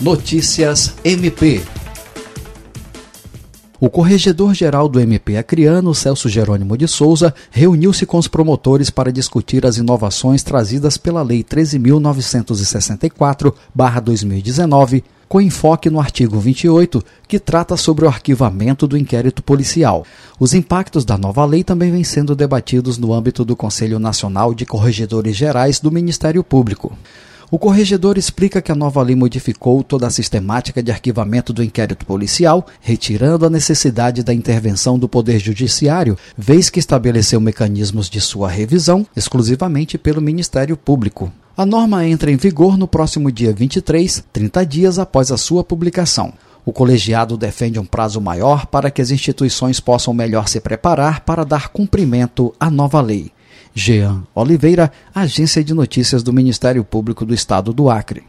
Notícias MP. O corregedor-geral do MP Acreano, Celso Jerônimo de Souza, reuniu-se com os promotores para discutir as inovações trazidas pela Lei 13.964-2019, com enfoque no artigo 28, que trata sobre o arquivamento do inquérito policial. Os impactos da nova lei também vêm sendo debatidos no âmbito do Conselho Nacional de Corregedores Gerais do Ministério Público. O corregedor explica que a nova lei modificou toda a sistemática de arquivamento do inquérito policial, retirando a necessidade da intervenção do Poder Judiciário, vez que estabeleceu mecanismos de sua revisão exclusivamente pelo Ministério Público. A norma entra em vigor no próximo dia 23, 30 dias após a sua publicação. O colegiado defende um prazo maior para que as instituições possam melhor se preparar para dar cumprimento à nova lei. Jean Oliveira, Agência de Notícias do Ministério Público do Estado do Acre.